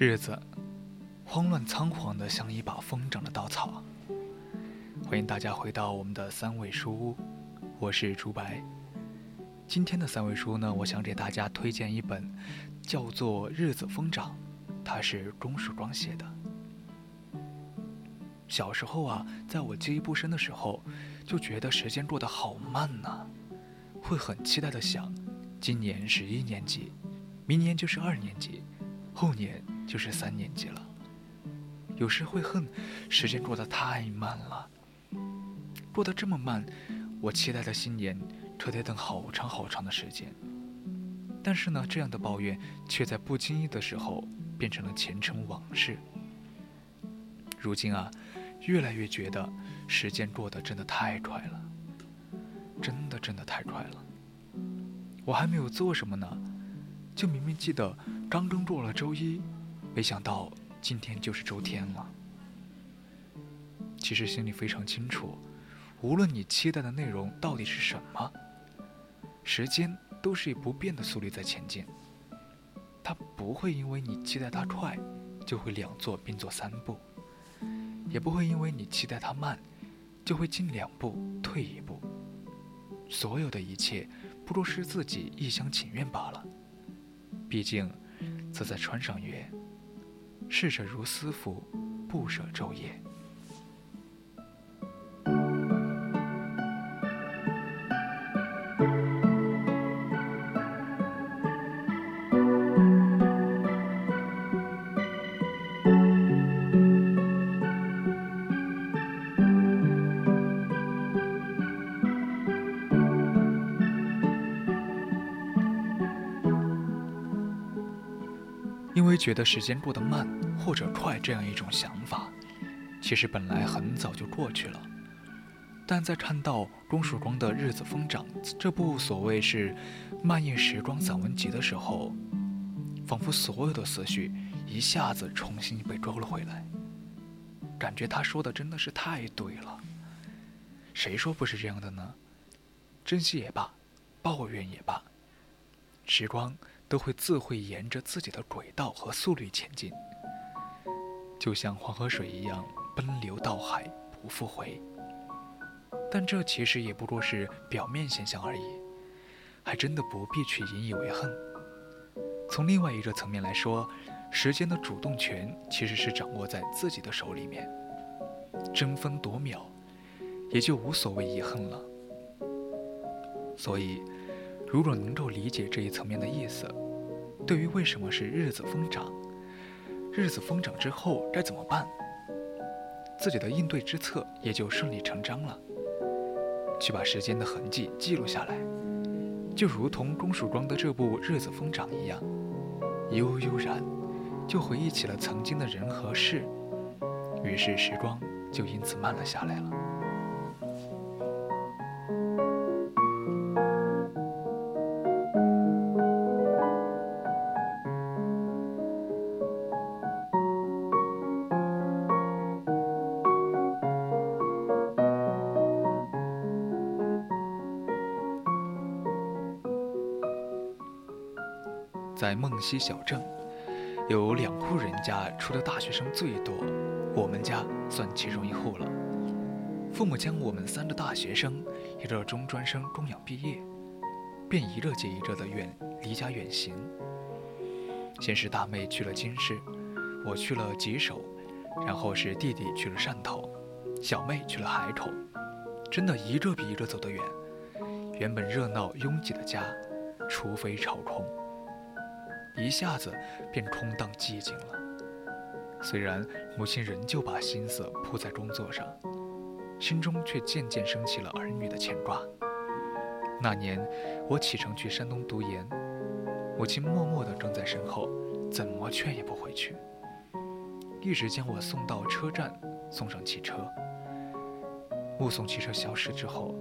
日子慌乱仓皇的像一把疯长的稻草。欢迎大家回到我们的三味书屋，我是朱白。今天的三味书呢，我想给大家推荐一本，叫做《日子疯长》，它是钟树庄写的。小时候啊，在我记忆不深的时候，就觉得时间过得好慢呐，会很期待的想，今年是一年级，明年就是二年级，后年。就是三年级了，有时会恨时间过得太慢了，过得这么慢，我期待的新年可得等好长好长的时间。但是呢，这样的抱怨却在不经意的时候变成了前尘往事。如今啊，越来越觉得时间过得真的太快了，真的真的太快了。我还没有做什么呢，就明明记得刚刚过了周一。没想到今天就是周天了。其实心里非常清楚，无论你期待的内容到底是什么，时间都是以不变的速率在前进。它不会因为你期待它快，就会两做并做三步；也不会因为你期待它慢，就会进两步退一步。所有的一切，不过是自己一厢情愿罢了。毕竟，则在穿上约。逝者如斯夫，不舍昼夜。因为觉得时间过得慢或者快这样一种想法，其实本来很早就过去了。但在看到钟曙光的《日子疯长》这部所谓是漫夜时光散文集的时候，仿佛所有的思绪一下子重新被勾了回来。感觉他说的真的是太对了。谁说不是这样的呢？珍惜也罢，抱怨也罢，时光。都会自会沿着自己的轨道和速率前进，就像黄河水一样奔流到海不复回。但这其实也不过是表面现象而已，还真的不必去引以为恨。从另外一个层面来说，时间的主动权其实是掌握在自己的手里面，争分夺秒，也就无所谓遗恨了。所以。如果能够理解这一层面的意思，对于为什么是日子疯长，日子疯长之后该怎么办，自己的应对之策也就顺理成章了。去把时间的痕迹记录下来，就如同钟曙光的这部《日子疯长》一样，悠悠然就回忆起了曾经的人和事，于是时光就因此慢了下来了。在梦溪小镇，有两户人家出的大学生最多，我们家算其中一户了。父母将我们三个大学生，一个中专生供养毕业，便一个接一个的远离家远行。先是大妹去了京师，我去了吉首，然后是弟弟去了汕头，小妹去了海口，真的一个比一个走得远。原本热闹拥挤的家，除非朝空。一下子便空荡寂静了。虽然母亲仍旧把心思扑在工作上，心中却渐渐升起了儿女的牵挂。那年，我启程去山东读研，母亲默默地跟在身后，怎么劝也不回去，一直将我送到车站，送上汽车。目送汽车消失之后，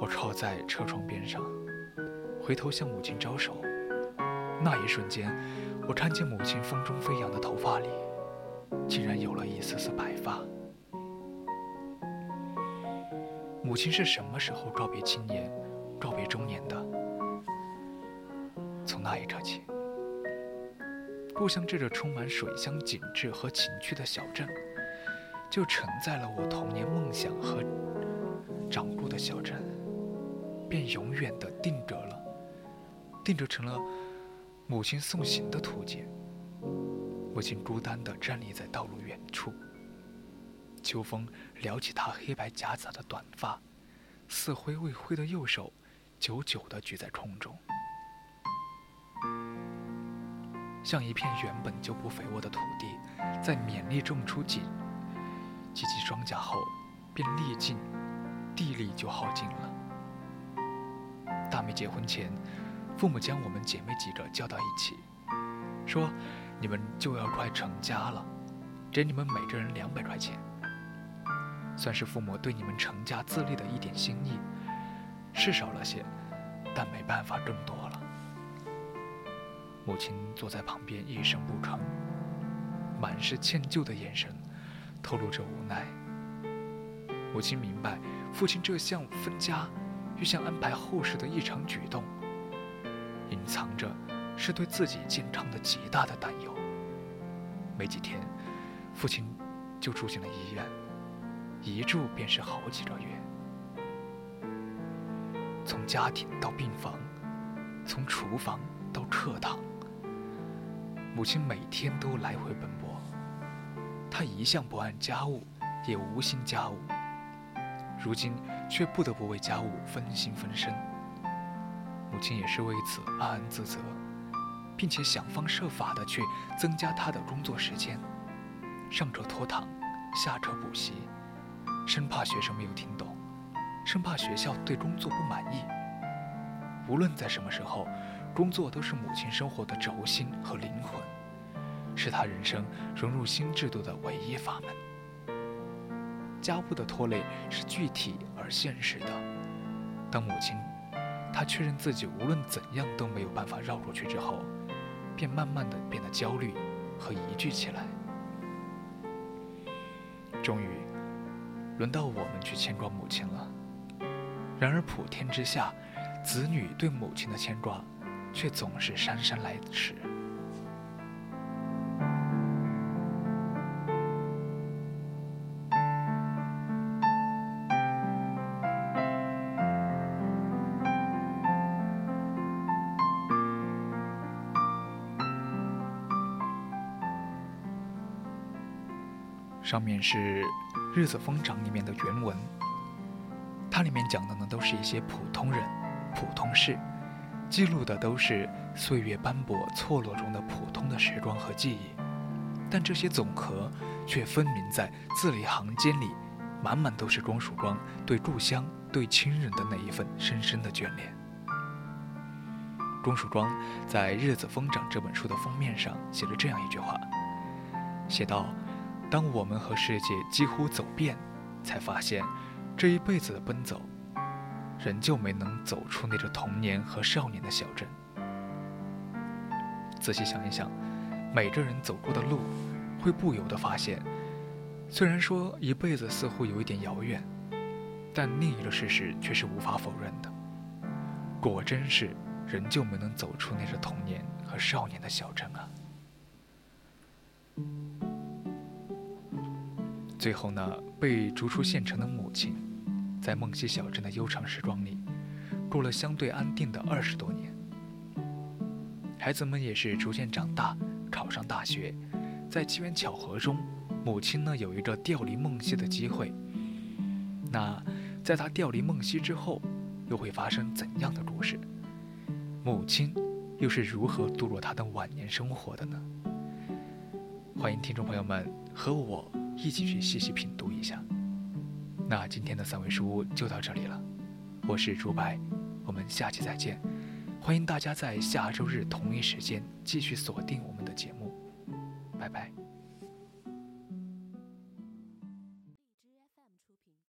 我靠在车窗边上，回头向母亲招手。那一瞬间，我看见母亲风中飞扬的头发里，竟然有了一丝丝白发。母亲是什么时候告别青年？告别中年的，从那一刻起，故乡这个充满水乡景致和情趣的小镇，就承载了我童年梦想和长过的小镇，便永远的定格了，定格成了母亲送行的途径。母亲孤单地站立在道路远处，秋风撩起她黑白夹杂的短发，似挥未挥的右手。久久地举在空中，像一片原本就不肥沃的土地，在勉力种出几几级庄稼后，便力尽，地力就耗尽了。大妹结婚前，父母将我们姐妹几个叫到一起，说：“你们就要快成家了，给你们每个人两百块钱，算是父母对你们成家自立的一点心意。”是少了些，但没办法，更多了。母亲坐在旁边一声不吭，满是歉疚的眼神，透露着无奈。母亲明白，父亲这项分家，又像安排后事的一场举动，隐藏着是对自己健康的极大的担忧。没几天，父亲就住进了医院，一住便是好几个月。从家庭到病房，从厨房到课堂，母亲每天都来回奔波。她一向不按家务，也无心家务，如今却不得不为家务分心分身。母亲也是为此暗暗自责，并且想方设法的去增加她的工作时间，上课拖堂，下课补习，生怕学生没有听懂。生怕学校对工作不满意。无论在什么时候，工作都是母亲生活的轴心和灵魂，是她人生融入新制度的唯一法门。家务的拖累是具体而现实的。当母亲他确认自己无论怎样都没有办法绕过去之后，便慢慢的变得焦虑和疑惧起来。终于，轮到我们去牵挂母亲了。然而普天之下，子女对母亲的牵挂，却总是姗姗来迟。上面是《日子疯长》里面的原文。它里面讲的呢，都是一些普通人、普通事，记录的都是岁月斑驳、错落中的普通的时光和记忆，但这些总和却分明在字里行间里，满满都是钟曙光对故乡、对亲人的那一份深深的眷恋。钟曙光在《日子疯长》这本书的封面上写了这样一句话，写道：“当我们和世界几乎走遍，才发现。”这一辈子的奔走，仍旧没能走出那个童年和少年的小镇。仔细想一想，每个人走过的路，会不由得发现，虽然说一辈子似乎有一点遥远，但另一个事实却是无法否认的：果真是仍旧没能走出那个童年和少年的小镇啊！最后呢，被逐出县城的母亲，在梦溪小镇的悠长时光里，过了相对安定的二十多年。孩子们也是逐渐长大，考上大学，在机缘巧合中，母亲呢有一个调离梦溪的机会。那在他调离梦溪之后，又会发生怎样的故事？母亲又是如何度过他的晚年生活的呢？欢迎听众朋友们和我。一起去细细品读一下。那今天的三味书屋就到这里了，我是朱白，我们下期再见。欢迎大家在下周日同一时间继续锁定我，